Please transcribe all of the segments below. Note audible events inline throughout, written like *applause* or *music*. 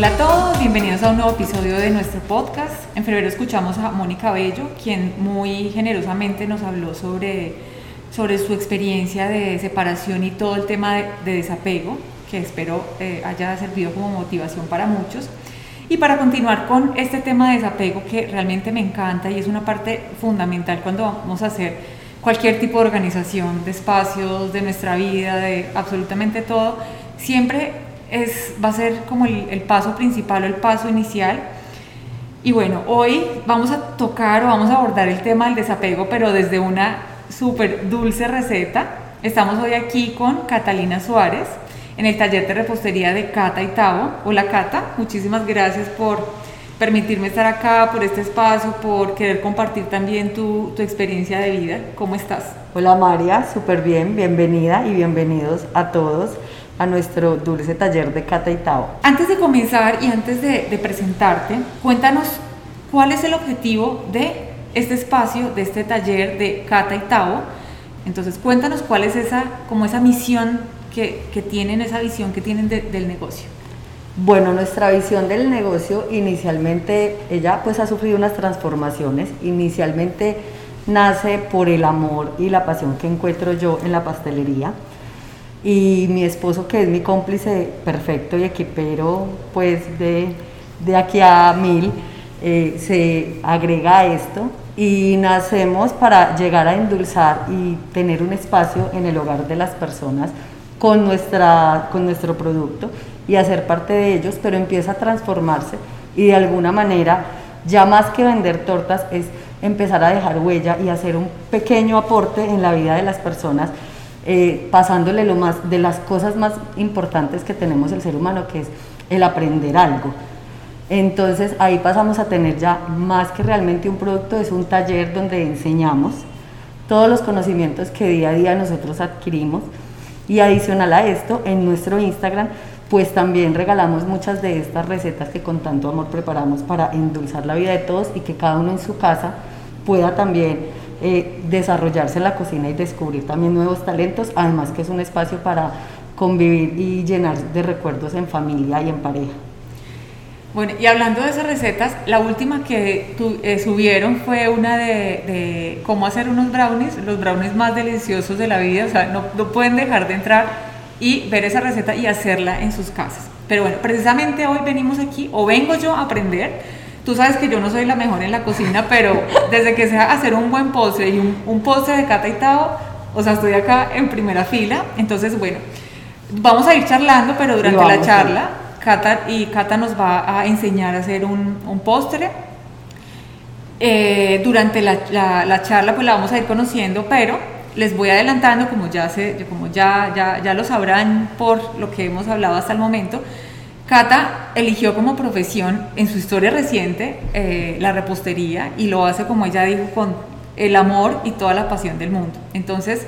Hola a todos, bienvenidos a un nuevo episodio de nuestro podcast. En febrero escuchamos a Mónica Bello, quien muy generosamente nos habló sobre, sobre su experiencia de separación y todo el tema de, desapego, que espero eh, haya servido como motivación para muchos. Y para continuar con este tema de desapego que realmente me encanta y es una parte fundamental cuando vamos a hacer cualquier tipo de organización de espacios, de nuestra vida, de absolutamente todo, siempre es, va a ser como el, paso principal o el paso inicial. Y bueno, hoy vamos a tocar o vamos a abordar el tema del desapego, pero desde una súper dulce receta. Estamos hoy aquí con Catalina Suárez en el taller de repostería de Cata y Tavo. Hola Cata, muchísimas gracias por permitirme estar acá, por este espacio, por querer compartir también tu, tu experiencia de vida. ¿Cómo estás? Hola María, súper bien, bienvenida y bienvenidos a todos a nuestro dulce taller de Cata y Tao. Antes de comenzar y antes de, presentarte, cuéntanos cuál es el objetivo de este espacio, de este taller de Cata y Tao. Entonces, cuéntanos cuál es esa, como esa misión que, que tienen, esa visión que tienen del negocio. Bueno, nuestra visión del negocio inicialmente, ella pues ha sufrido unas transformaciones. Inicialmente nace por el amor y la pasión que encuentro yo en la pastelería y mi esposo que es mi cómplice perfecto y equipero pues de, de aquí a mil eh, se agrega a esto. Y nacemos para llegar a endulzar y tener un espacio en el hogar de las personas con, nuestra, con nuestro producto y hacer parte de ellos, pero empieza a transformarse y de alguna manera ya más que vender tortas es empezar a dejar huella y hacer un pequeño aporte en la vida de las personas eh, pasándole lo más de las cosas más importantes que tenemos el ser humano, que es el aprender algo. Entonces ahí pasamos a tener ya más que realmente un producto, es un taller donde enseñamos todos los conocimientos que día a día nosotros adquirimos y adicional a esto, en nuestro Instagram, pues también regalamos muchas de estas recetas que con tanto amor preparamos para endulzar la vida de todos y que cada uno en su casa pueda también eh, desarrollarse en la cocina y descubrir también nuevos talentos, además que es un espacio para convivir y llenar de recuerdos en familia y en pareja. Bueno, y hablando de esas recetas, la última que eh, subieron fue una de, cómo hacer unos brownies, los brownies más deliciosos de la vida, o sea, no, no pueden dejar de entrar y ver esa receta y hacerla en sus casas. Pero bueno, precisamente hoy venimos aquí, o vengo yo a aprender Tú sabes que yo no soy la mejor en la cocina, pero desde que sea hacer un buen postre y un, postre de cata y tao, o sea, estoy acá en primera fila. Entonces, bueno, vamos a ir charlando, pero durante la charla, Cata y Cata nos va a enseñar a hacer un, postre. Eh, durante la, la, charla, pues la vamos a ir conociendo, pero les voy adelantando, como ya, se, como ya, ya, ya lo sabrán por lo que hemos hablado hasta el momento, Cata eligió como profesión en su historia reciente eh, la repostería y lo hace, como ella dijo, con el amor y toda la pasión del mundo. Entonces,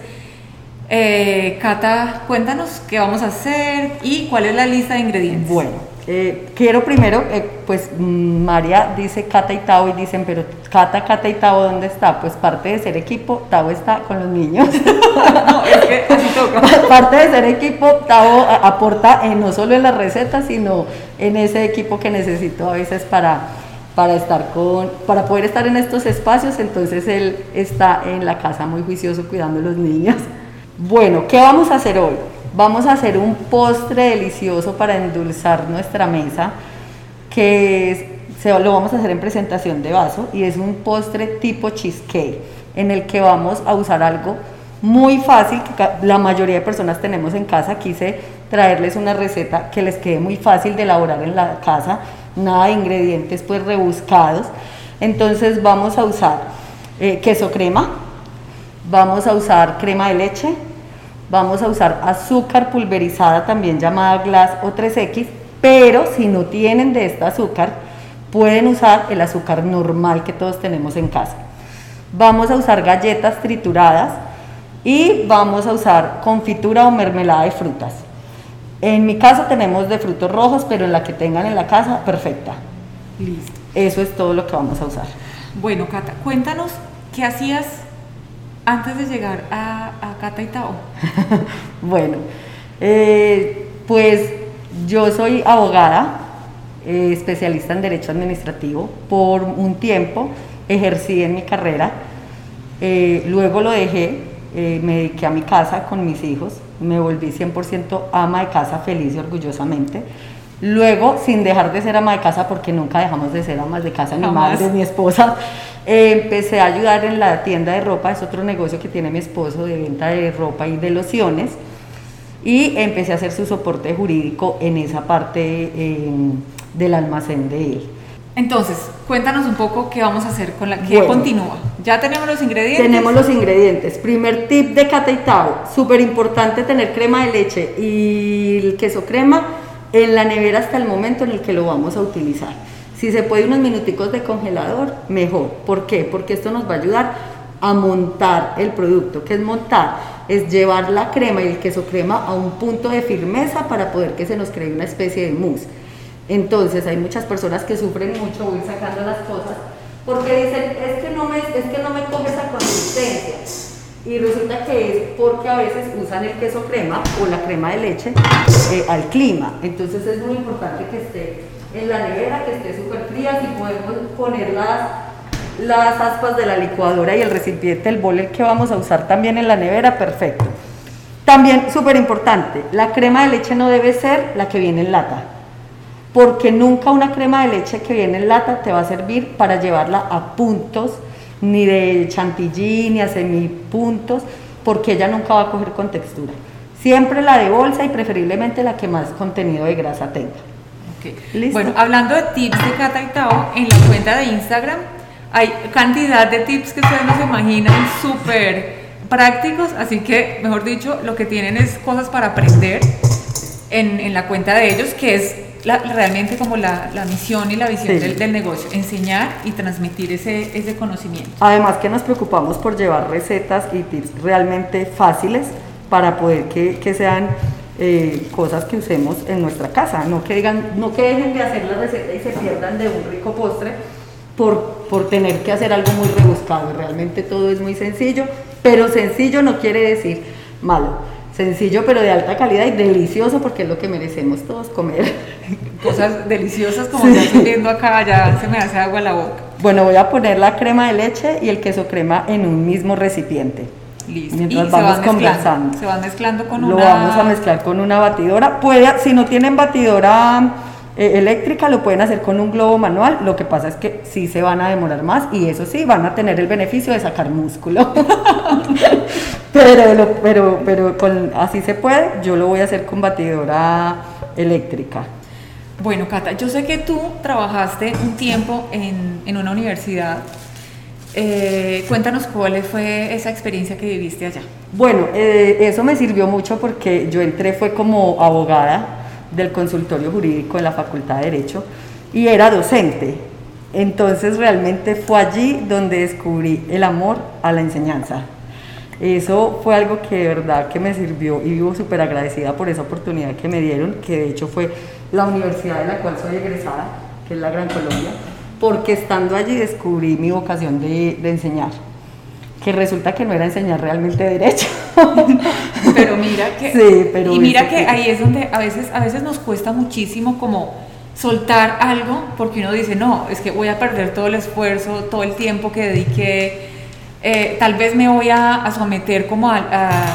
eh, Cata, cuéntanos qué vamos a hacer y cuál es la lista de ingredientes. Bueno, eh, quiero primero, eh, pues mm, María dice Cata y Tao y dicen, pero Cata, Cata y Tao, ¿dónde está? Pues parte de ser equipo, Tao está con los niños. *laughs* no, es que *laughs* así toca. Parte de ser equipo, Tao aporta no solo en las recetas, sino en ese equipo que necesito a veces para, para estar con, para poder estar en estos espacios, entonces él está en la casa muy juicioso cuidando a los niños. Bueno, ¿qué vamos a hacer hoy? Vamos a hacer un postre delicioso para endulzar nuestra mesa, que lo vamos a hacer en presentación de vaso y es un postre tipo cheesecake, en el que vamos a usar algo muy fácil que la mayoría de personas tenemos en casa. Quise traerles una receta que les quede muy fácil de elaborar en la casa, nada de ingredientes pues rebuscados. Entonces vamos a usar eh, queso crema, vamos a usar crema de leche, Vamos a usar azúcar pulverizada, también llamada glass o 3X, Pero si no tienen de este azúcar, pueden usar el azúcar normal que todos tenemos en casa. Vamos a usar galletas trituradas y vamos a usar confitura o mermelada de frutas. En mi caso tenemos de frutos rojos, pero en la que tengan en la casa, perfecta. Listo. Eso es todo lo que vamos a usar. Bueno, Cata, cuéntanos qué hacías antes de llegar a, a Cata y Tao. *laughs* bueno, eh, pues yo soy abogada, eh, especialista en Derecho Administrativo. Por un tiempo ejercí en mi carrera, eh, luego lo dejé, me dediqué a mi casa con mis hijos, me volví 100% ama de casa, feliz y orgullosamente. Luego, sin dejar de ser ama de casa, porque nunca dejamos de ser amas de casa, mi madre, mi esposa, empecé a ayudar en la tienda de ropa, es otro negocio que tiene mi esposo de venta de ropa y de lociones y empecé a hacer su soporte jurídico en esa parte em, del almacén de él. Entonces, cuéntanos un poco qué vamos a hacer con la que continúa. Ya tenemos los ingredientes. Tenemos los ingredientes. Primer tip de Cateitao, súper importante tener crema de leche y el queso crema en la nevera hasta el momento en el que lo vamos a utilizar. Si se puede unos minuticos de congelador, mejor. ¿Por qué? Porque esto nos va a ayudar a montar el producto. ¿Qué es montar? Es llevar la crema y el queso crema a un punto de firmeza para poder que se nos cree una especie de mousse. Entonces hay muchas personas que sufren mucho, voy sacando las cosas, porque dicen, es que no me, es que no me coge esa consistencia. Y resulta que es porque a veces usan el queso crema o la crema de leche eh, al clima. Entonces es muy importante que esté en la nevera, que esté súper fría, si podemos poner las, las aspas de la licuadora y el recipiente, el bol que vamos a usar también en la nevera, perfecto. También súper importante, la crema de leche no debe ser la que viene en lata, porque nunca una crema de leche que viene en lata te va a servir para llevarla a puntos, ni de chantilly, ni a semipuntos, porque ella nunca va a coger con textura. Siempre la de bolsa y preferiblemente la que más contenido de grasa tenga. Bueno, hablando de tips de Cata y Tao, en la cuenta de Instagram hay cantidad de tips que ustedes no se imaginan, súper prácticos, así que, mejor dicho, lo que tienen es cosas para aprender en, en la cuenta de ellos, que es realmente como la, la, misión y la visión del, del, negocio, enseñar y transmitir ese, ese conocimiento. Además que nos preocupamos por llevar recetas y tips realmente fáciles para poder que, que sean eh, cosas que usemos en nuestra casa, no que, digan, no que dejen de hacer la receta y se pierdan de un rico postre por, por tener que hacer algo muy rebuscado. Realmente todo es muy sencillo, pero sencillo no quiere decir malo. Sencillo pero de alta calidad y delicioso porque es lo que merecemos todos comer. *laughs* Cosas deliciosas como sí. estoy viendo acá, ya se me hace agua la boca. Bueno, voy a poner la crema de leche y el queso crema en un mismo recipiente. Listo. Mientras vamos conversando. Se van mezclando con lo una... Lo vamos a mezclar con una batidora. Puede, si no tienen batidora eh, eléctrica, lo pueden hacer con un globo manual. Lo que pasa es que sí se van a demorar más y eso sí, van a tener el beneficio de sacar músculo. *laughs* pero pero, pero con, así se puede. Yo lo voy a hacer con batidora eléctrica. Bueno, Cata, yo sé que tú trabajaste un tiempo en, en una universidad eh, cuéntanos cuál fue esa experiencia que viviste allá. Bueno, eh, eso me sirvió mucho porque yo entré fue como abogada del consultorio jurídico en la Facultad de Derecho y era docente. Entonces realmente fue allí donde descubrí el amor a la enseñanza. Eso fue algo que de verdad que me sirvió y vivo súper agradecida por esa oportunidad que me dieron, que de hecho fue la universidad de la cual soy egresada, que es la Gran Colombia porque estando allí descubrí mi vocación de, de enseñar que resulta que no era enseñar realmente derecho. *laughs* pero mira que sí, pero y mira que, que ahí es donde a veces a veces nos cuesta muchísimo como soltar algo porque uno dice, "No, es que voy a perder todo el esfuerzo, todo el tiempo que dediqué, eh, tal vez me voy a, a someter como a, a,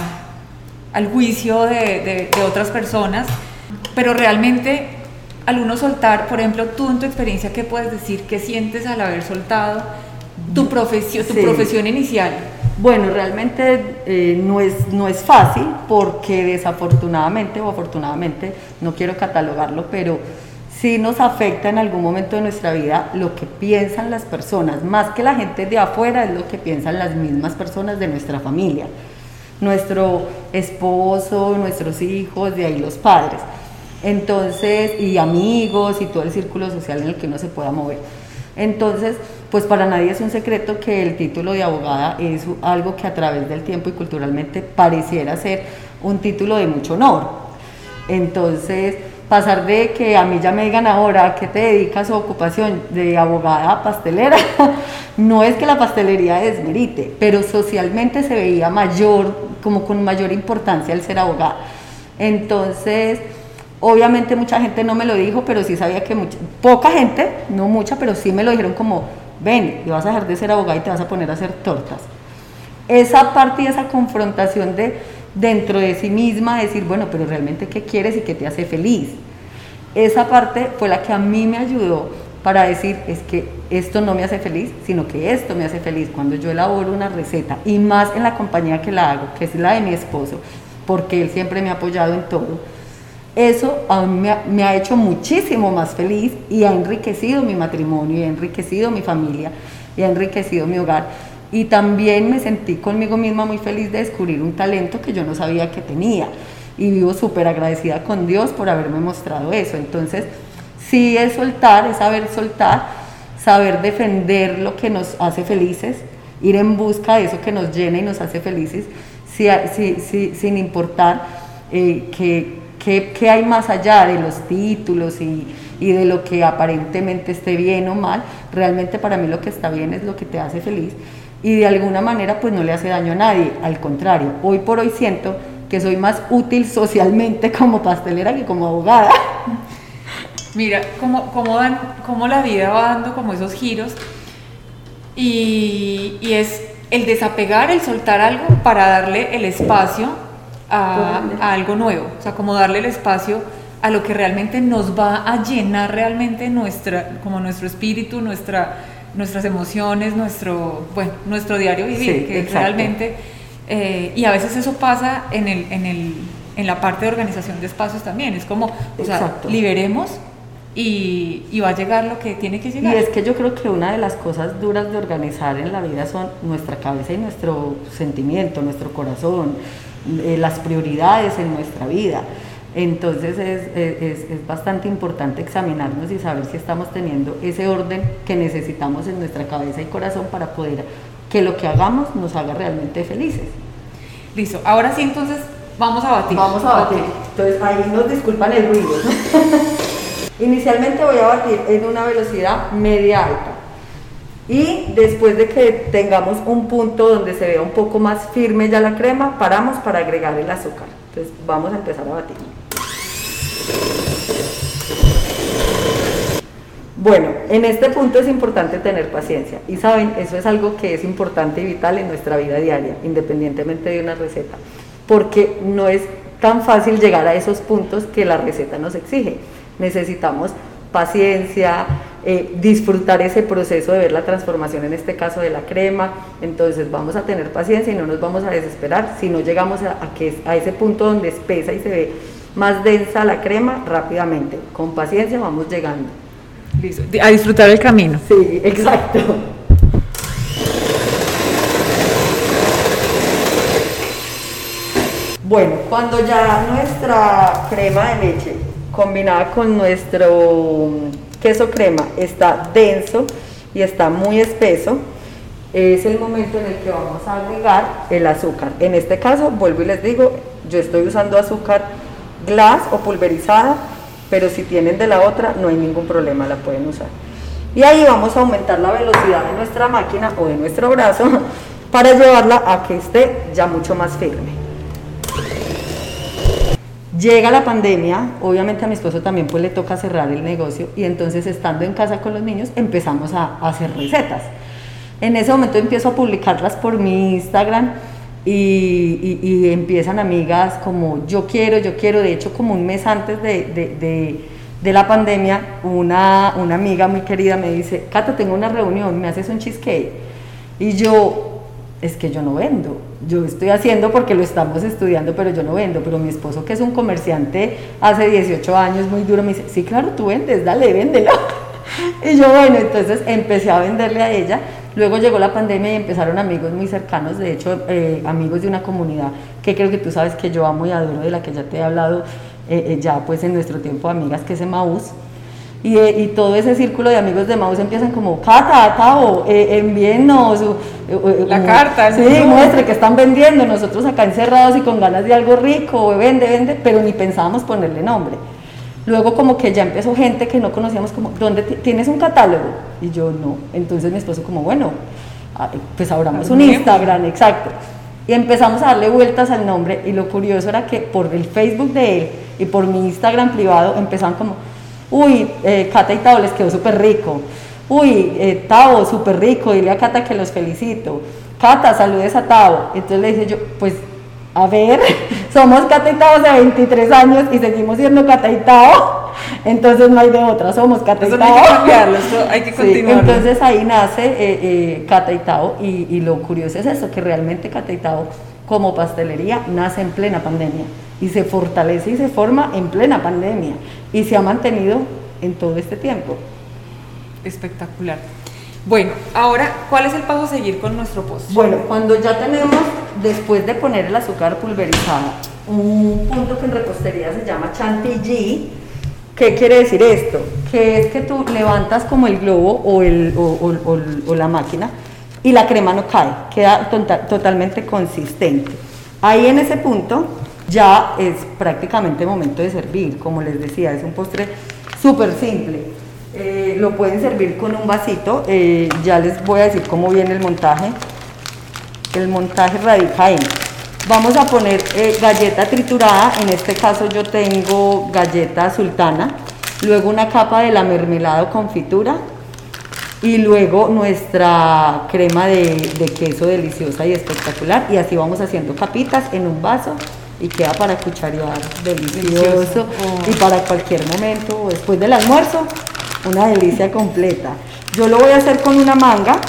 al juicio de, de, de otras personas", pero realmente al uno soltar, por ejemplo, tú en tu experiencia, ¿qué puedes decir? ¿Qué sientes al haber soltado tu profesión, tu sí. profesión inicial? Bueno, realmente eh, no, es, no es fácil porque desafortunadamente o afortunadamente, no quiero catalogarlo, pero sí nos afecta en algún momento de nuestra vida lo que piensan las personas, más que la gente de afuera es lo que piensan las mismas personas de nuestra familia, nuestro esposo, nuestros hijos, de ahí los padres. Entonces, y amigos y todo el círculo social en el que uno se pueda mover. Entonces, pues para nadie es un secreto que el título de abogada es algo que a través del tiempo y culturalmente pareciera ser un título de mucho honor. Entonces, pasar de que a mí ya me digan ahora que te dedicas a ocupación de abogada pastelera, *laughs* no es que la pastelería desmerite, pero socialmente se veía mayor, como con mayor importancia el ser abogada. Entonces, obviamente mucha gente no me lo dijo, pero sí sabía que mucha, poca gente, no mucha, pero sí me lo dijeron como, ven, y vas a dejar de ser abogada y te vas a poner a hacer tortas. Esa parte y esa confrontación de dentro de sí misma, decir, bueno, pero realmente qué quieres y qué te hace feliz. Esa parte fue la que a mí me ayudó para decir, es que esto no me hace feliz, sino que esto me hace feliz. Cuando yo elaboro una receta, y más en la compañía que la hago, que es la de mi esposo, porque él siempre me ha apoyado en todo, eso a mí me ha, hecho muchísimo más feliz y ha enriquecido mi matrimonio, y ha enriquecido mi familia, y ha enriquecido mi hogar. Y también me sentí conmigo misma muy feliz de descubrir un talento que yo no sabía que tenía. Y vivo súper agradecida con Dios por haberme mostrado eso. Entonces, sí es soltar, es saber soltar, saber defender lo que nos hace felices, ir en busca de eso que nos llena y nos hace felices, si, si, si, sin importar eh, que ¿Qué, hay más allá de los títulos y, y, de lo que aparentemente esté bien o mal? Realmente para mí lo que está bien es lo que te hace feliz y de alguna manera pues no le hace daño a nadie, al contrario, hoy por hoy siento que soy más útil socialmente como pastelera que como abogada. Mira, cómo, cómo, dan, cómo la vida va dando como esos giros y, y es el desapegar, el soltar algo para darle el espacio a, algo nuevo, o sea, como darle el espacio a lo que realmente nos va a llenar realmente nuestra, como nuestro espíritu, nuestra, nuestras emociones, nuestro, bueno, nuestro diario vivir, que realmente, eh, y a veces eso pasa en, el, en, el, en la parte de organización de espacios también, es como, o sea, liberemos y, y, va a llegar lo que tiene que llegar. Y es que yo creo que una de las cosas duras de organizar en la vida son nuestra cabeza y nuestro sentimiento, nuestro corazón, eh, las prioridades en nuestra vida. Entonces es, es, es, bastante importante examinarnos y saber si estamos teniendo ese orden que necesitamos en nuestra cabeza y corazón para poder que lo que hagamos nos haga realmente felices. Listo, ahora sí entonces vamos a batir. Vamos a batir. Entonces ahí nos disculpan el ruido. *laughs* Inicialmente voy a batir en una velocidad media alta. Y después de que tengamos un punto donde se vea un poco más firme ya la crema, paramos para agregar el azúcar. Entonces vamos a empezar a batir. Bueno, en este punto es importante tener paciencia y saben, eso es algo que es importante y vital en nuestra vida diaria, independientemente de una receta, porque no es tan fácil llegar a esos puntos que la receta nos exige. Necesitamos paciencia, eh, disfrutar ese proceso de ver la transformación, en este caso de la crema. Entonces vamos a tener paciencia y no nos vamos a desesperar. Si no llegamos a, que, a ese punto donde espesa y se ve más densa la crema, rápidamente. Con paciencia vamos llegando. A disfrutar el camino. Sí, exacto. Bueno, cuando ya nuestra crema de leche combinada con nuestro queso crema está denso y está muy espeso, es el momento en el que vamos a agregar el azúcar. En este caso, vuelvo y les digo, yo estoy usando azúcar glass o pulverizada, pero si tienen de la otra no hay ningún problema, la pueden usar. Y ahí vamos a aumentar la velocidad de nuestra máquina o de nuestro brazo *laughs* para llevarla a que esté ya mucho más firme. Llega la pandemia, obviamente a mi esposo también pues le toca cerrar el negocio y entonces estando en casa con los niños empezamos a, hacer recetas. En ese momento empiezo a publicarlas por mi Instagram y, empiezan amigas como yo quiero, yo quiero, de hecho como un mes antes de, de, la pandemia, una, una amiga muy querida me dice, Cata, tengo una reunión, ¿me haces un cheesecake? Y yo, es que yo no vendo. Yo estoy haciendo porque lo estamos estudiando, pero yo no vendo. Pero mi esposo, que es un comerciante hace 18 años, muy duro, me dice, sí, claro, tú vendes, dale, véndelo. *laughs* Y yo, bueno, entonces empecé a venderle a ella. Luego llegó la pandemia y empezaron amigos muy cercanos, de hecho, eh, amigos de una comunidad que creo que tú sabes que yo amo y adoro, de la que ya te he hablado, eh, eh, ya pues en nuestro tiempo amigas que es Emaús. Y, eh, y, todo ese círculo de amigos de Maus empiezan como, Cata, Tavo, eh, envíennos la carta. Sí, muestre que están vendiendo, nosotros acá encerrados y con ganas de algo rico, vende, vende, pero ni pensábamos ponerle nombre. Luego como que ya empezó gente que no conocíamos como, ¿dónde tienes un catálogo? Y yo no. Entonces mi esposo como, bueno, ah, pues abramos un Instagram, exacto. Y empezamos a darle vueltas al nombre y lo curioso era que por el Facebook de él y por mi Instagram privado empezaban como, uy, eh, Cata y Tavo les quedó súper rico. Uy, eh, Tavo, súper rico, dile a Cata que los felicito. Cata, saludes a Tavo. Entonces le dije yo, pues a ver, *laughs* somos cataitados de 23 años y seguimos siendo cataitados, *laughs* entonces no hay de otra, somos cataitados. hay que cambiarlo, *laughs* hay que continuar. entonces ahí nace eh, eh cataitao y, y, lo curioso es eso, que realmente cataitao como pastelería nace en plena pandemia y se fortalece y se forma en plena pandemia y se ha mantenido en todo este tiempo. Espectacular. Bueno, ahora, ¿cuál es el paso a seguir con nuestro postre? Bueno, cuando ya tenemos, después de poner el azúcar pulverizada, un punto que en repostería se llama chantilly. ¿Qué quiere decir esto? Que es que tú levantas como el globo o, el, o, la máquina y la crema no cae, queda tota-, totalmente consistente. Ahí en ese punto ya es prácticamente momento de servir. Como les decía, es un postre súper simple eh, lo pueden servir con un vasito. Eh, ya les voy a decir cómo viene el montaje. El montaje radica ahí. Vamos a poner eh, galleta triturada. En este caso yo tengo galleta sultana. Luego una capa de la mermelada o confitura. Y luego nuestra crema de, queso deliciosa y espectacular. Y así vamos haciendo capitas en un vaso y queda para cucharear delicioso, y para cualquier momento después del almuerzo una delicia completa. Yo lo voy a hacer con una manga,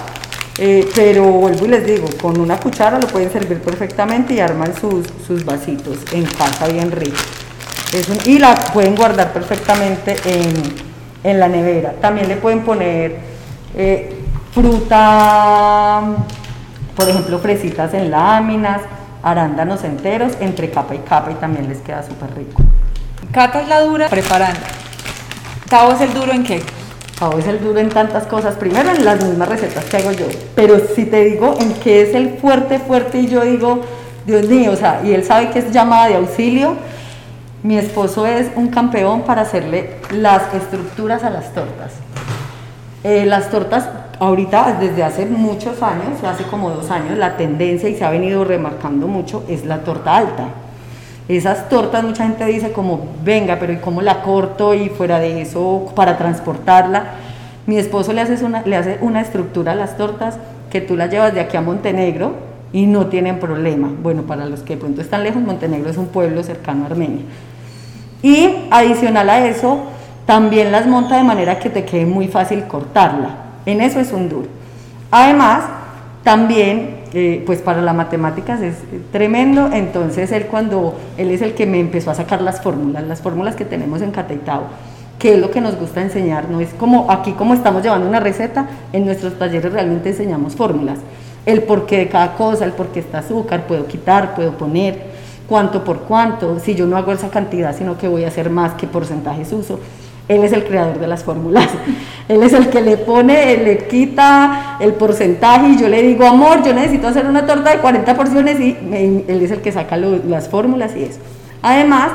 eh, pero vuelvo y les digo, con una cuchara lo pueden servir perfectamente y arman sus, sus vasitos en casa bien rico. y la pueden guardar perfectamente en, la nevera. También le pueden poner eh, fruta, por ejemplo, fresitas en láminas, arándanos enteros, entre capa y capa y también les queda súper rico. Cata es la dura preparando. ¿Tavo es el duro en qué? Tavo es el duro en tantas cosas. Primero en las mismas recetas que hago yo. Pero si te digo en qué es el fuerte, fuerte, y yo digo, Dios mío, o sea, y él sabe que es llamada de auxilio, mi esposo es un campeón para hacerle las estructuras a las tortas. Eh, las tortas, ahorita, desde hace muchos años, hace como dos años, la tendencia y se ha venido remarcando mucho es la torta alta. Esas tortas mucha gente dice como, venga, pero ¿y cómo la corto y fuera de eso para transportarla? Mi esposo le, hace una, le hace una estructura a las tortas que tú las llevas de aquí a Montenegro y no tienen problema. Bueno, para los que de pronto están lejos, Montenegro es un pueblo cercano a Armenia. Y adicional a eso, también las monta de manera que te quede muy fácil cortarla. En eso es un duro. Además, también eh, pues para las matemáticas es tremendo, entonces él cuando, él es el que me empezó a sacar las fórmulas, las fórmulas que tenemos en Cateitao, que es lo que nos gusta enseñar, no es como aquí como estamos llevando una receta, en nuestros talleres realmente enseñamos fórmulas, el porqué de cada cosa, el porqué está azúcar, puedo quitar, puedo poner, cuánto por cuánto, si yo no hago esa cantidad, sino que voy a hacer más, qué porcentajes uso. Él es el creador de las fórmulas. *laughs* Él es el que le pone, le quita el porcentaje y yo le digo, amor, yo necesito hacer una torta de 40 porciones y él es el que saca las fórmulas y eso. Además,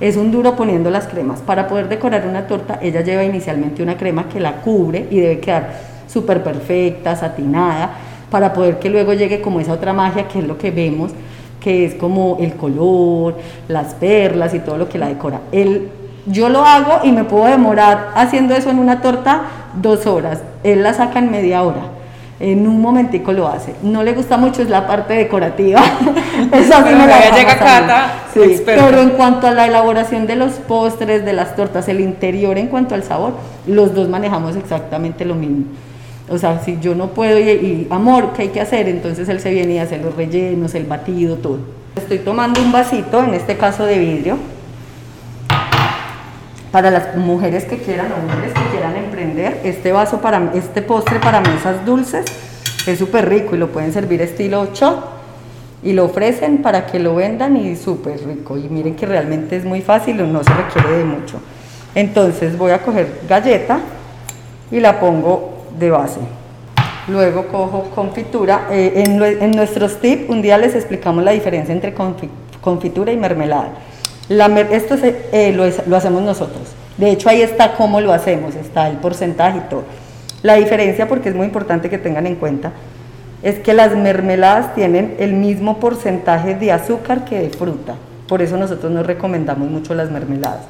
es un duro poniendo las cremas. Para poder decorar una torta, ella lleva inicialmente una crema que la cubre y debe quedar súper perfecta, satinada, para poder que luego llegue como esa otra magia que es lo que vemos, que es como el color, las perlas y todo lo que la decora. Él yo lo hago y me puedo demorar haciendo eso en una torta dos horas. Él la saca en media hora. En un momentico lo hace. No le gusta mucho es la parte decorativa. *laughs* Esa sí me la llega Cata, sí, Pero en cuanto a la elaboración de los postres, de las tortas, el interior en cuanto al sabor, los dos manejamos exactamente lo mismo. O sea, si yo no puedo y, y amor, ¿qué hay que hacer? Entonces él se viene y hace los rellenos, el batido, todo. Estoy tomando un vasito, en este caso de vidrio, para las mujeres que quieran o hombres que quieran emprender, este vaso para este postre para mesas dulces es súper rico y lo pueden servir estilo shot y lo ofrecen para que lo vendan y súper rico. Y miren que realmente es muy fácil, no se requiere de mucho. Entonces voy a coger galleta y la pongo de base. Luego cojo confitura. Eh, en, nuestros tips un día les explicamos la diferencia entre confitura y mermelada. Esto eh, lo, lo hacemos nosotros. De hecho ahí está cómo lo hacemos, está el porcentaje y todo. La diferencia, porque es muy importante que tengan en cuenta, es que las mermeladas tienen el mismo porcentaje de azúcar que de fruta. Por eso nosotros no recomendamos mucho las mermeladas.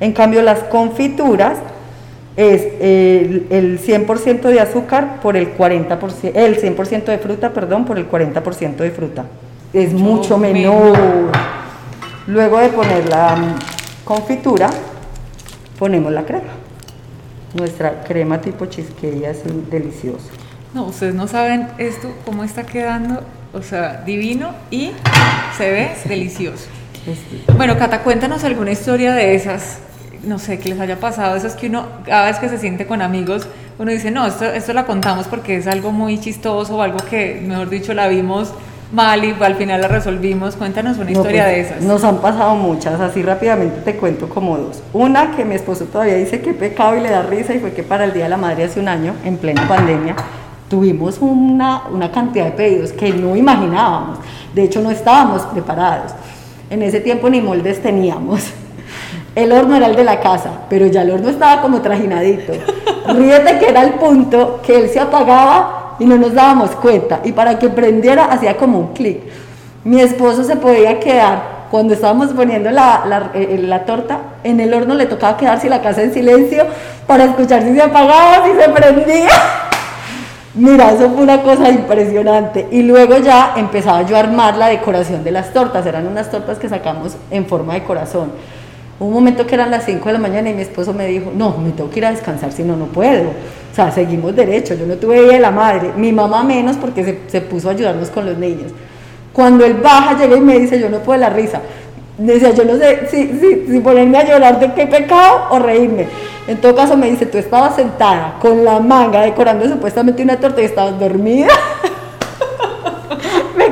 En cambio, las confituras es el, 100% de azúcar por el 40%, el 100% de fruta, perdón, por el 40% de fruta. Es mucho, menor. Luego de poner la confitura, ponemos la crema. Nuestra crema tipo chisqueya es deliciosa. No, ustedes no saben esto, cómo está quedando, o sea, divino y se ve *laughs* delicioso. Bueno, Cata, cuéntanos alguna historia de esas, no sé, que les haya pasado, esas que uno, cada vez que se siente con amigos, uno dice, no, esto, esto la contamos porque es algo muy chistoso o algo que, mejor dicho, la vimos mal y al final la resolvimos. Cuéntanos una historia pues, de esas. Nos han pasado muchas, así rápidamente te cuento como dos. Una que mi esposo todavía dice que pecado y le da risa y fue que para el Día de la Madre hace un año, en plena pandemia, tuvimos una, una cantidad de pedidos que no imaginábamos. De hecho, no estábamos preparados. En ese tiempo ni moldes teníamos. El horno era el de la casa, pero ya el horno estaba como trajinadito. *laughs* Ríete que era el punto que él se apagaba y no nos dábamos cuenta. Y para que prendiera hacía como un clic. Mi esposo se podía quedar, cuando estábamos poniendo la, la, eh, la, torta, en el horno le tocaba quedarse la casa en silencio para escuchar si se apagaba, si se prendía. *laughs* Mira, eso fue una cosa impresionante. Y luego ya empezaba yo a armar la decoración de las tortas. Eran unas tortas que sacamos en forma de corazón. un momento que eran las 5 de la mañana y mi esposo me dijo, no, me tengo que ir a descansar, si no, no puedo. O sea, seguimos derecho, yo no tuve de la madre, mi mamá menos porque se, se, puso a ayudarnos con los niños. Cuando él baja, llega y me dice, yo no puedo la risa. Decía, yo no sé si, si, si ponerme a llorar de qué pecado o reírme. En todo caso me dice, tú estabas sentada con la manga decorando supuestamente una torta y estabas dormida. *laughs*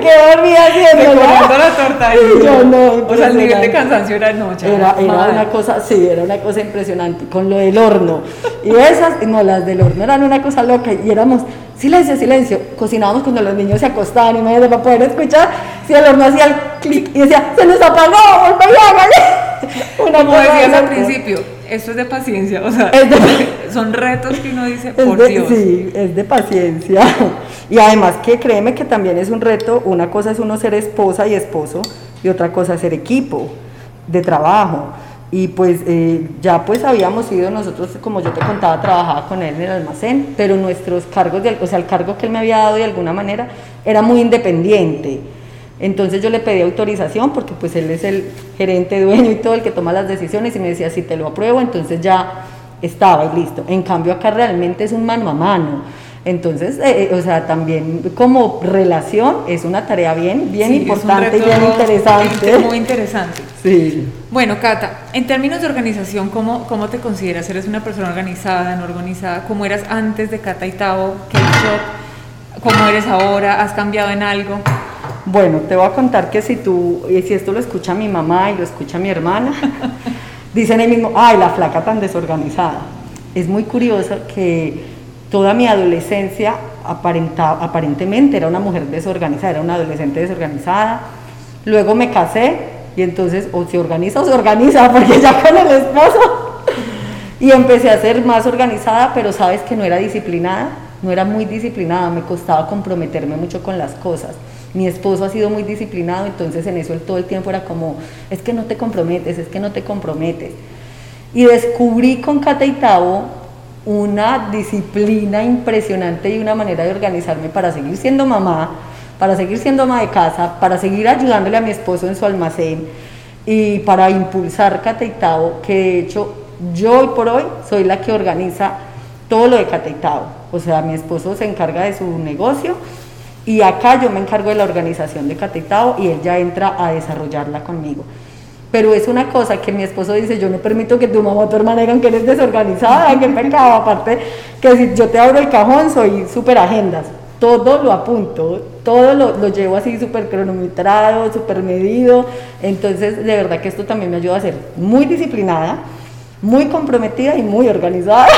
me quedé dormida haciendo la torta. Y *laughs* yo no. O sea, el nivel de cansancio era noche. Era, era una cosa, sí, era una cosa impresionante. Con lo del horno. Y esas, no, las del horno eran una cosa loca. Y éramos, silencio, silencio. Cocinábamos cuando los niños se acostaban y me para poder escuchar si el horno hacía el clic y decía, se nos apagó, volví a *laughs* Una Como decías al principio, esto es de paciencia, o sea, *laughs* son retos que uno dice, por Dios. Sí, es de paciencia. *laughs* Y además que créeme que también es un reto, una cosa es uno ser esposa y esposo y otra cosa es ser equipo de trabajo. Y pues eh, ya pues habíamos ido nosotros, como yo te contaba, trabajaba con él en el almacén, pero nuestros cargos, de, o sea, el cargo que él me había dado de alguna manera era muy independiente. Entonces yo le pedí autorización porque pues él es el gerente, dueño y todo el que toma las decisiones y me decía, si te lo apruebo, entonces ya estaba y listo. En cambio acá realmente es un mano a mano. Entonces, eh, eh, o sea, también como relación es una tarea bien, bien importante y bien interesante. *laughs* Muy interesante. Sí. Bueno, Cata, en términos de organización, ¿cómo, ¿cómo te consideras? ¿Eres una persona organizada, no organizada? ¿Cómo eras antes de Cata y Tavo? ¿Qué ¿Cómo eres ahora? ¿Has cambiado en algo? Bueno, te voy a contar que si tú, y si esto lo escucha mi mamá y lo escucha mi hermana, *laughs* dicen el mismo, ay, la flaca tan desorganizada. Es muy curioso que toda mi adolescencia aparentemente era una mujer desorganizada, era una adolescente desorganizada. Luego me casé y entonces o se organiza o se organiza, porque ya con el esposo. Y empecé a ser más organizada, pero sabes que no era disciplinada, no era muy disciplinada, me costaba comprometerme mucho con las cosas. Mi esposo ha sido muy disciplinado, entonces en eso él todo el tiempo era como, es que no te comprometes, es que no te comprometes. Y descubrí con Cata una disciplina impresionante y una manera de organizarme para seguir siendo mamá, para seguir siendo ama de casa, para seguir ayudándole a mi esposo en su almacén y para impulsar Cateitao, que de hecho yo hoy por hoy soy la que organiza todo lo de Cateitao. O sea, mi esposo se encarga de su negocio y acá yo me encargo de la organización de Cateitao y él ya entra a desarrollarla conmigo. Pero es una cosa que mi esposo dice, yo no permito que tu mamá o tu hermana digan que eres desorganizada, que pecado, aparte que si yo te abro el cajón soy súper agendas. todo lo apunto, todo lo, lo llevo así súper cronometrado, súper medido. Entonces, de verdad que esto también me ayuda a ser muy disciplinada, muy comprometida y muy organizada.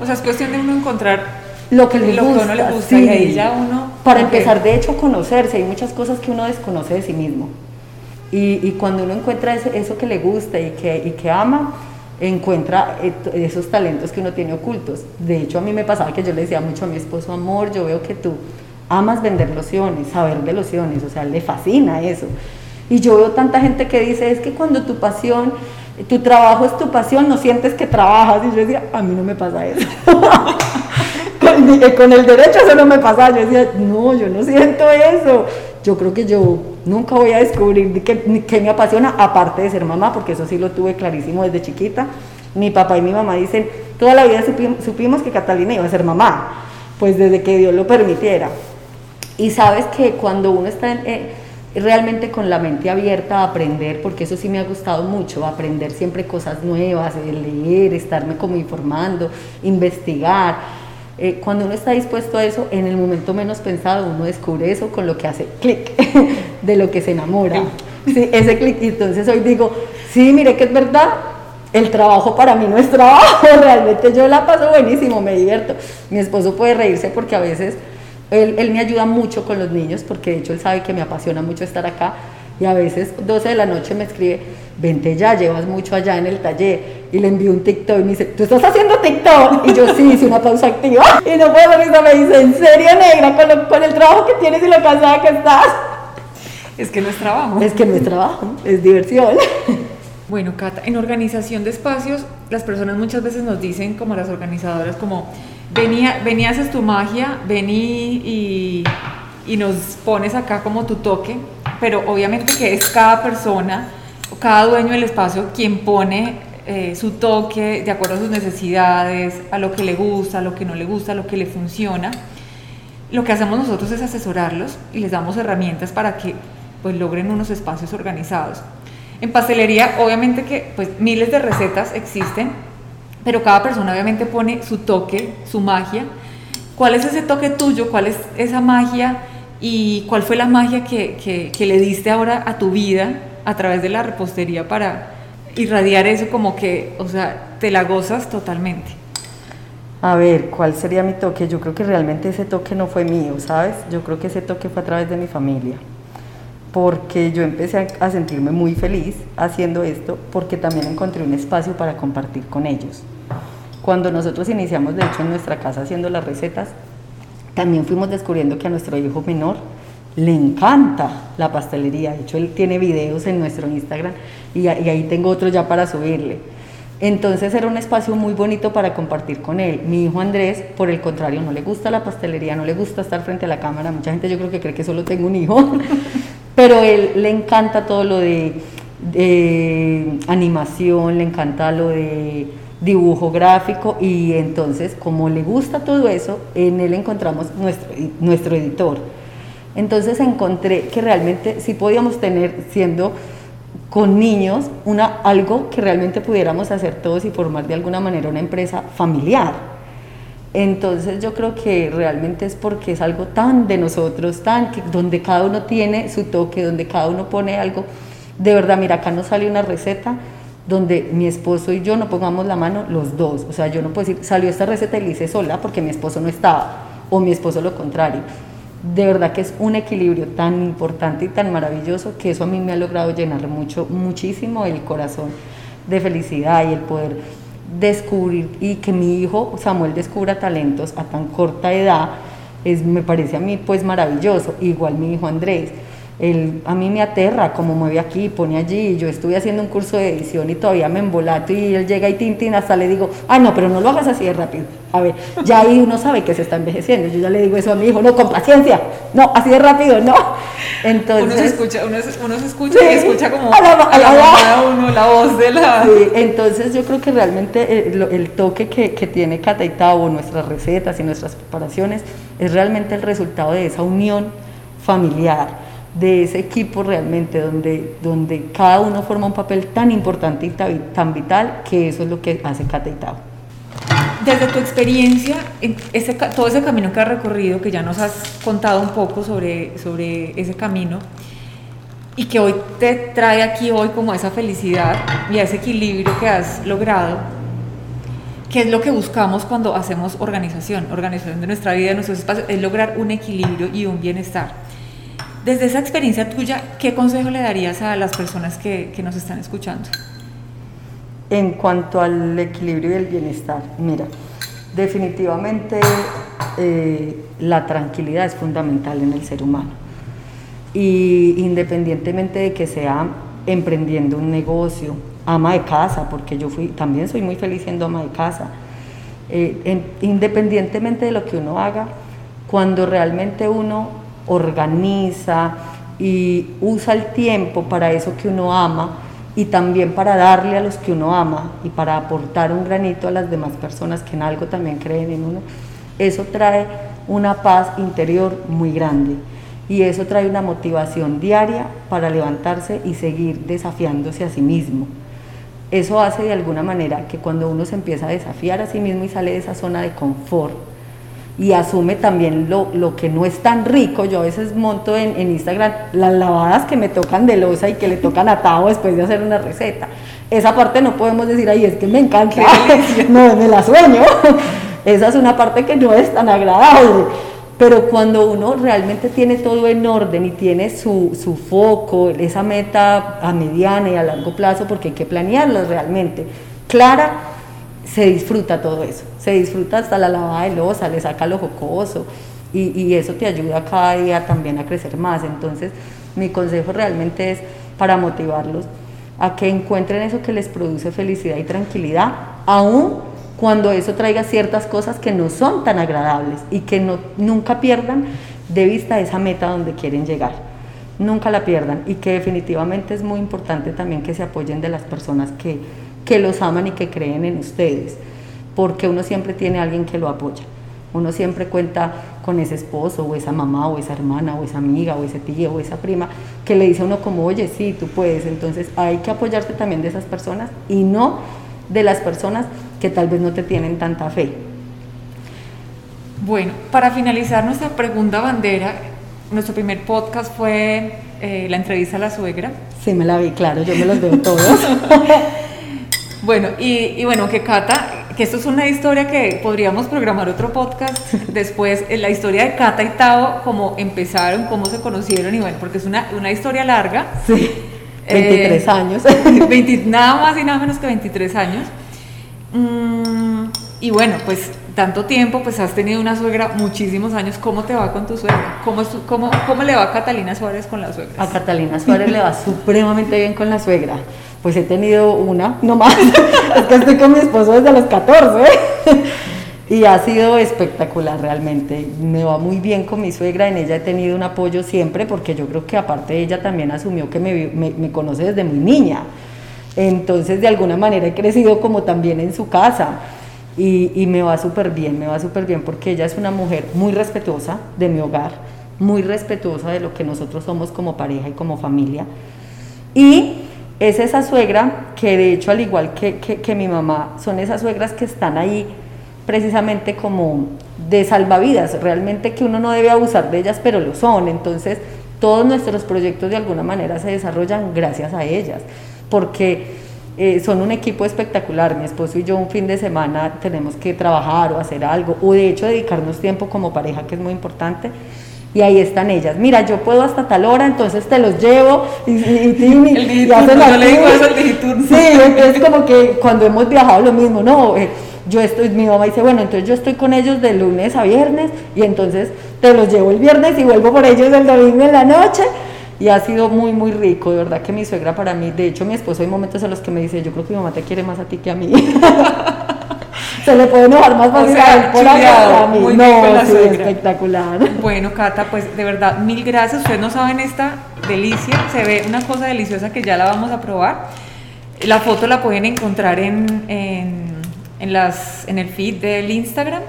O sea, es cuestión de uno encontrar lo que le lo gusta. que a uno le gusta sí. y ahí ya uno... Para empezar, de hecho, conocerse. Hay muchas cosas que uno desconoce de sí mismo. Y, y cuando uno encuentra eso que le gusta y que, y que ama, encuentra eh, esos talentos que uno tiene ocultos. De hecho, a mí me pasaba que yo le decía mucho a mi esposo, amor, yo veo que tú amas vender lociones, saber de lociones, o sea, le fascina eso. Y yo veo tanta gente que dice, es que cuando tu pasión, tu trabajo es tu pasión, no sientes que trabajas. Y yo decía, a mí no me pasa eso. *laughs* con, eh, con el derecho eso no me pasa. Yo decía, no, yo no siento eso. Yo creo que yo nunca voy a descubrir qué qué me apasiona, aparte de ser mamá, porque eso sí lo tuve clarísimo desde chiquita. Mi papá y mi mamá dicen, toda la vida supim- supimos que Catalina iba a ser mamá, pues desde que Dios lo permitiera. Y sabes que cuando uno está eh, realmente con la mente abierta a aprender, porque eso sí me ha gustado mucho, aprender siempre cosas nuevas, leer, estarme como informando, investigar. Eh, cuando uno está dispuesto a eso, en el momento menos pensado, uno descubre eso con lo que hace clic, *laughs* de lo que se enamora. Sí, ese clic. Y entonces hoy digo, sí, mire que es verdad, el trabajo para mí no es trabajo, *laughs* realmente yo la paso buenísimo, me divierto. Mi esposo puede reírse porque a veces él, él me ayuda mucho con los niños, porque de hecho él sabe que me apasiona mucho estar acá. Y a veces 12 de la noche me escribe, vente ya, llevas mucho allá en el taller. Y le envío un TikTok y me dice, ¿tú estás haciendo TikTok? Y yo sí, hice una pausa activa. Y no puedo risa, me dice, ¿en serio, negra? Con, lo- con el trabajo que tienes y lo cansada que estás. Es que no es trabajo. Es que no es trabajo, es diversión. Bueno, Cata, en organización de espacios, las personas muchas veces nos dicen, como las organizadoras, como, venía, vení, haces tu magia, vení y, y nos pones acá como tu toque, pero obviamente que es cada persona, cada dueño del espacio quien pone eh, su toque de acuerdo a sus necesidades, a lo que le gusta, a lo que no le gusta, a lo que le funciona. Lo que hacemos nosotros es asesorarlos y les damos herramientas para que pues logren unos espacios organizados. En pastelería, obviamente que pues miles de recetas existen, pero cada persona obviamente pone su toque, su magia. ¿Cuál es ese toque tuyo? ¿Cuál es esa magia? ¿Y cuál fue la magia que, que- que le diste ahora a tu vida a través de la repostería para irradiar eso como que, o sea, te la gozas totalmente? A ver, ¿cuál sería mi toque? Yo creo que realmente ese toque no fue mío, ¿sabes? Yo creo que ese toque fue a través de mi familia. Porque yo empecé a, sentirme muy feliz haciendo esto, porque también encontré un espacio para compartir con ellos. Cuando nosotros iniciamos, de hecho, en nuestra casa haciendo las recetas, también fuimos descubriendo que a nuestro hijo menor le encanta la pastelería. De hecho, él tiene videos en nuestro Instagram y, ahí tengo otro ya para subirle. Entonces era un espacio muy bonito para compartir con él. Mi hijo Andrés, por el contrario, no le gusta la pastelería, no le gusta estar frente a la cámara. Mucha gente yo creo que cree que solo tengo un hijo, *laughs* pero él le encanta todo lo de, animación, le encanta lo de dibujo gráfico y entonces como le gusta todo eso, en él encontramos nuestro editor. Entonces encontré que realmente sí podíamos tener, siendo con niños, una, algo que realmente pudiéramos hacer todos y formar de alguna manera una empresa familiar. Entonces yo creo que realmente es porque es algo tan de nosotros, tan que donde cada uno tiene su toque, donde cada uno pone algo. De verdad, mira, acá nos sale una receta donde mi esposo y yo no pongamos la mano los dos. O sea, yo no puedo decir, salió esta receta y la hice sola porque mi esposo no estaba, o mi esposo lo contrario. De verdad que es un equilibrio tan importante y tan maravilloso que eso a mí me ha logrado llenar mucho, muchísimo el corazón de felicidad y el poder descubrir y que mi hijo Samuel descubra talentos a tan corta edad, es, me parece a mí pues maravilloso. Igual mi hijo Andrés, él, a mí me aterra como mueve aquí, pone allí. Yo estuve haciendo un curso de edición y todavía me embolato y él llega y tintin, hasta le digo, ay no, pero no lo hagas así de rápido. A ver, ya ahí uno sabe que se está envejeciendo. Yo ya le digo eso a mi hijo, no, con paciencia, no, así de rápido, no. Entonces, uno se escucha, uno se, uno se escucha Sí. y escucha como A la- a uno, la voz de la... Sí, entonces yo creo que realmente el, lo- el toque que, que tiene Cata y Tavo, nuestras recetas y nuestras preparaciones, es realmente el resultado de esa unión familiar, de ese equipo realmente donde, donde cada uno forma un papel tan importante y tan, vital que eso es lo que hace Cata y Tavo. desde tu experiencia, ese, todo ese camino que has recorrido, que ya nos has contado un poco sobre, sobre ese camino, y que hoy te trae aquí hoy como esa felicidad y ese equilibrio que has logrado, ¿qué es lo que buscamos cuando hacemos organización? Organización de nuestra vida, de nuestros espacios, es lograr un equilibrio y un bienestar. Desde esa experiencia tuya, ¿qué consejo le darías a las personas que, nos están escuchando? En cuanto al equilibrio y el bienestar, mira, definitivamente eh, la tranquilidad es fundamental en el ser humano y independientemente de que sea emprendiendo un negocio, ama de casa, porque yo fui, también soy muy feliz siendo ama de casa, eh, independientemente de lo que uno haga, cuando realmente uno organiza y usa el tiempo para eso que uno ama y también para darle a los que uno ama y para aportar un granito a las demás personas que en algo también creen en uno, eso trae una paz interior muy grande y eso trae una motivación diaria para levantarse y seguir desafiándose a sí mismo. Eso hace de alguna manera que cuando uno se empieza a desafiar a sí mismo y sale de esa zona de confort y asume también lo, lo que no es tan rico, yo a veces monto en, en, Instagram las lavadas que me tocan de losa y que le tocan atado después de hacer una receta. Esa parte no podemos decir, ahí es que me encanta, *laughs* no, me la sueño. *laughs* Esa es una parte que no es tan agradable pero cuando uno realmente tiene todo en orden y tiene su, su, foco, esa meta a mediana y a largo plazo, porque hay que planearlo realmente, clara, se disfruta todo eso. Se disfruta hasta la lavada de losa, le saca lo jocoso y, y eso te ayuda cada día también a crecer más. Entonces, mi consejo realmente es para motivarlos a que encuentren eso que les produce felicidad y tranquilidad, aún cuando eso traiga ciertas cosas que no son tan agradables y que no, nunca pierdan de vista esa meta donde quieren llegar. Nunca la pierdan y que definitivamente es muy importante también que se apoyen de las personas que, que los aman y que creen en ustedes, porque uno siempre tiene a alguien que lo apoya. Uno siempre cuenta con ese esposo o esa mamá o esa hermana o esa amiga o ese tío o esa prima que le dice a uno como, oye, sí, tú puedes. Entonces hay que apoyarse también de esas personas y no de las personas que tal vez no te tienen tanta fe. Bueno, para finalizar nuestra pregunta bandera, nuestro primer podcast fue eh, la entrevista a la suegra. Sí, me la vi, claro, yo me los veo todos. *laughs* bueno, y, bueno, que Cata, que esto es una historia que podríamos programar otro podcast *laughs* después, eh, la historia de Cata y Tao, cómo empezaron, cómo se conocieron, y bueno, porque es una, una historia larga. Sí, 23 eh, años. *laughs* nada más y nada menos que 23 años. Mm, y bueno, pues tanto tiempo, pues has tenido una suegra muchísimos años. ¿Cómo te va con tu suegra? ¿Cómo, cómo, cómo le va a Catalina Suárez con la suegra? A Catalina Suárez le va *laughs* supremamente bien con la suegra. Pues he tenido una, no más. *laughs* es que estoy con mi esposo desde los 14. *laughs* y ha sido espectacular realmente. Me va muy bien con mi suegra, en ella he tenido un apoyo siempre porque yo creo que aparte ella también asumió que me, conoce desde muy niña. Entonces, de alguna manera he crecido como también en su casa. Y, me va súper bien, me va súper bien porque ella es una mujer muy respetuosa de mi hogar, muy respetuosa de lo que nosotros somos como pareja y como familia. Y es esa suegra que de hecho, al igual que, que mi mamá, son esas suegras que están ahí precisamente como de salvavidas, realmente que uno no debe abusar de ellas, pero lo son. Entonces, todos nuestros proyectos de alguna manera se desarrollan gracias a ellas porque eh, son un equipo espectacular. Mi esposo y yo un fin de semana tenemos que trabajar o hacer algo, o de hecho dedicarnos tiempo como pareja, que es muy importante. Y ahí están ellas. Mira, yo puedo hasta tal hora, entonces te los llevo. Y, y, y, *laughs* hacen le digo eso al Sí, entonces como que cuando hemos viajado lo mismo, no, eh, yo estoy, mi mamá dice, bueno, entonces yo estoy con ellos de lunes a viernes y entonces te los llevo el viernes y vuelvo por ellos el domingo en la noche y ha sido muy, muy rico, de verdad que mi suegra para mí, de hecho mi esposo hay momentos en los que me dice, yo creo que mi mamá te quiere más a ti que a mí. *laughs* Se le puede enojar más fácil a él por. Muy no, sí, espectacular. Bueno, Cata, pues de verdad, mil gracias. Ustedes no saben esta delicia, se ve una cosa deliciosa que ya la vamos a probar. La foto la pueden encontrar en, en, en las, en el feed del Instagram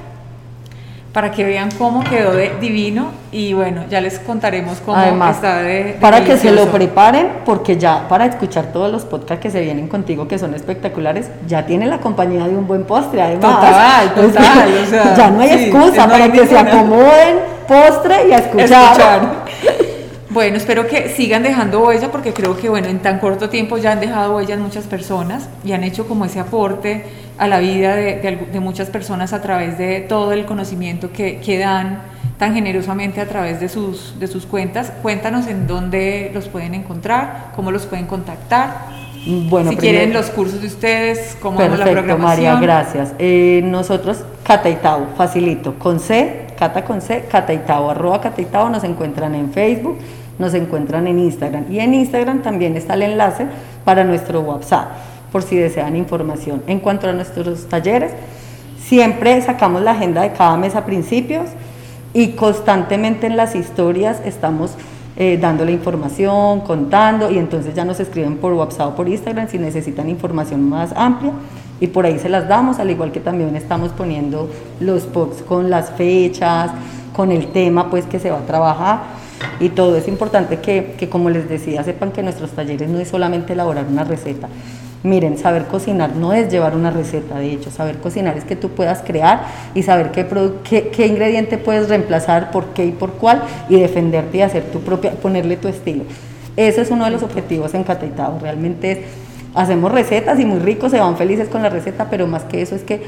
para que vean cómo quedó de divino y bueno, ya les contaremos cómo está de, Para que se lo preparen, porque ya para escuchar todos los podcasts que se vienen contigo, que son espectaculares, ya tiene la compañía de un buen postre, además. Total, *laughs* total. o sea, ya no hay excusa para que se acomoden postre y a escuchar. *laughs* Bueno, espero que sigan dejando huella porque creo que bueno, en tan corto tiempo ya han dejado huellas muchas personas y han hecho como ese aporte a la vida de, muchas personas a través de todo el conocimiento que, que, dan tan generosamente a través de sus, de sus cuentas. Cuéntanos en dónde los pueden encontrar, cómo los pueden contactar. Bueno, si quieren los cursos de ustedes, cómo perfecto, la programación. María, gracias. Eh, nosotros, Cataitao, facilito, con C, Cata con C, Cataitao, arroba Cataitao, nos encuentran en Facebook, nos encuentran en Instagram. Y en Instagram también está el enlace para nuestro WhatsApp por si desean información. En cuanto a nuestros talleres, siempre sacamos la agenda de cada mes a principios y constantemente en las historias estamos eh, dando la información, contando y entonces ya nos escriben por WhatsApp o por Instagram si necesitan información más amplia y por ahí se las damos, al igual que también estamos poniendo los posts con las fechas, con el tema pues que se va a trabajar y todo. Es importante que, que como les decía, sepan que nuestros talleres no es solamente elaborar una receta, Miren, saber cocinar no es llevar una receta, de hecho, saber cocinar es que tú puedas crear y saber qué, qué, ingrediente puedes reemplazar, por qué y por cuál, y defenderte y hacer tu propia, ponerle tu estilo. Ese es uno de los objetivos en Cataitado, realmente es, hacemos recetas y muy ricos, se van felices con la receta, pero más que eso es que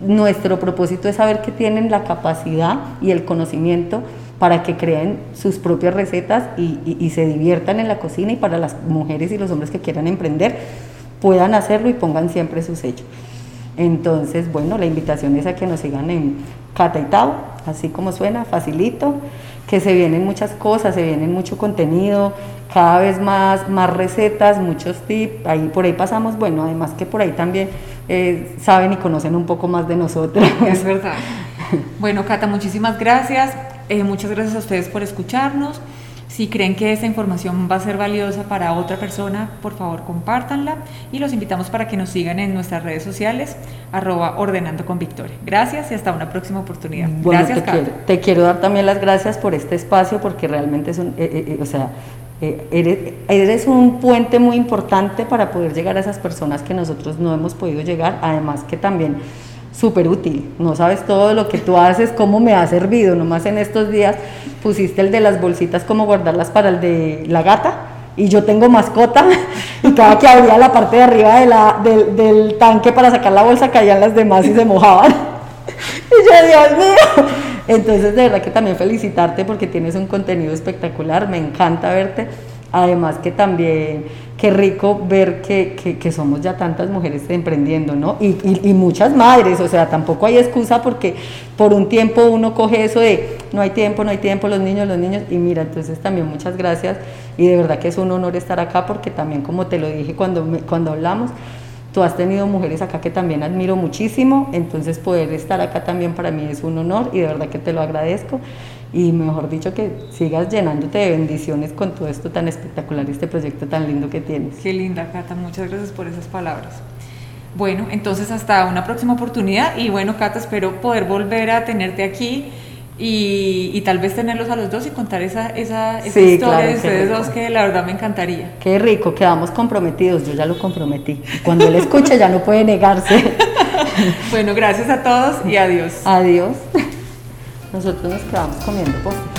nuestro propósito es saber que tienen la capacidad y el conocimiento para que creen sus propias recetas y, y se diviertan en la cocina y para las mujeres y los hombres que quieran emprender puedan hacerlo y pongan siempre su sello. Entonces, bueno, la invitación es a que nos sigan en Cataitao, así como suena, facilito, que se vienen muchas cosas, se vienen mucho contenido, cada vez más, más recetas, muchos tips, ahí por ahí pasamos, bueno, además que por ahí también eh, saben y conocen un poco más de nosotros. *laughs* Es verdad. Bueno, Cata, muchísimas gracias, eh, muchas gracias a ustedes por escucharnos. Si creen que esta información va a ser valiosa para otra persona, por favor compártanla y los invitamos para que nos sigan en nuestras redes sociales, arroba ordenando con Victoria. Gracias y hasta una próxima oportunidad. gracias, te quiero, te quiero, dar también las gracias por este espacio porque realmente es un, eh, eh, eh, o sea, eres, eres, un puente muy importante para poder llegar a esas personas que nosotros no hemos podido llegar, además que también súper útil. No sabes todo lo que tú haces, cómo me ha servido. Nomás en estos días pusiste el de las bolsitas, como guardarlas para el de la gata. Y yo tengo mascota *laughs* y cada que abría la parte de arriba de la, del tanque para sacar la bolsa caían las demás y se mojaban. *laughs* y yo, Dios mío. Entonces, de verdad que también felicitarte porque tienes un contenido espectacular. Me encanta verte. Además que también qué rico ver que, que, somos ya tantas mujeres emprendiendo, ¿no? Y, y, muchas madres, o sea, tampoco hay excusa porque por un tiempo uno coge eso de no hay tiempo, no hay tiempo, los niños, los niños, y mira, entonces también muchas gracias. Y de verdad que es un honor estar acá porque también como te lo dije cuando, cuando hablamos, tú has tenido mujeres acá que también admiro muchísimo, entonces poder estar acá también para mí es un honor y de verdad que te lo agradezco y mejor dicho que sigas llenándote de bendiciones con todo esto tan espectacular, este proyecto tan lindo que tienes. Qué linda, Cata, muchas gracias por esas palabras. Bueno, entonces hasta una próxima oportunidad y bueno, Cata, espero poder volver a tenerte aquí y, tal vez tenerlos a los dos y contar esa, esa, historia de ustedes dos que la verdad me encantaría. Qué rico, quedamos comprometidos, yo ya lo comprometí. Cuando él escuche ya no puede negarse. *laughs* bueno, gracias a todos y adiós. Adiós nosotros nos quedamos comiendo postre.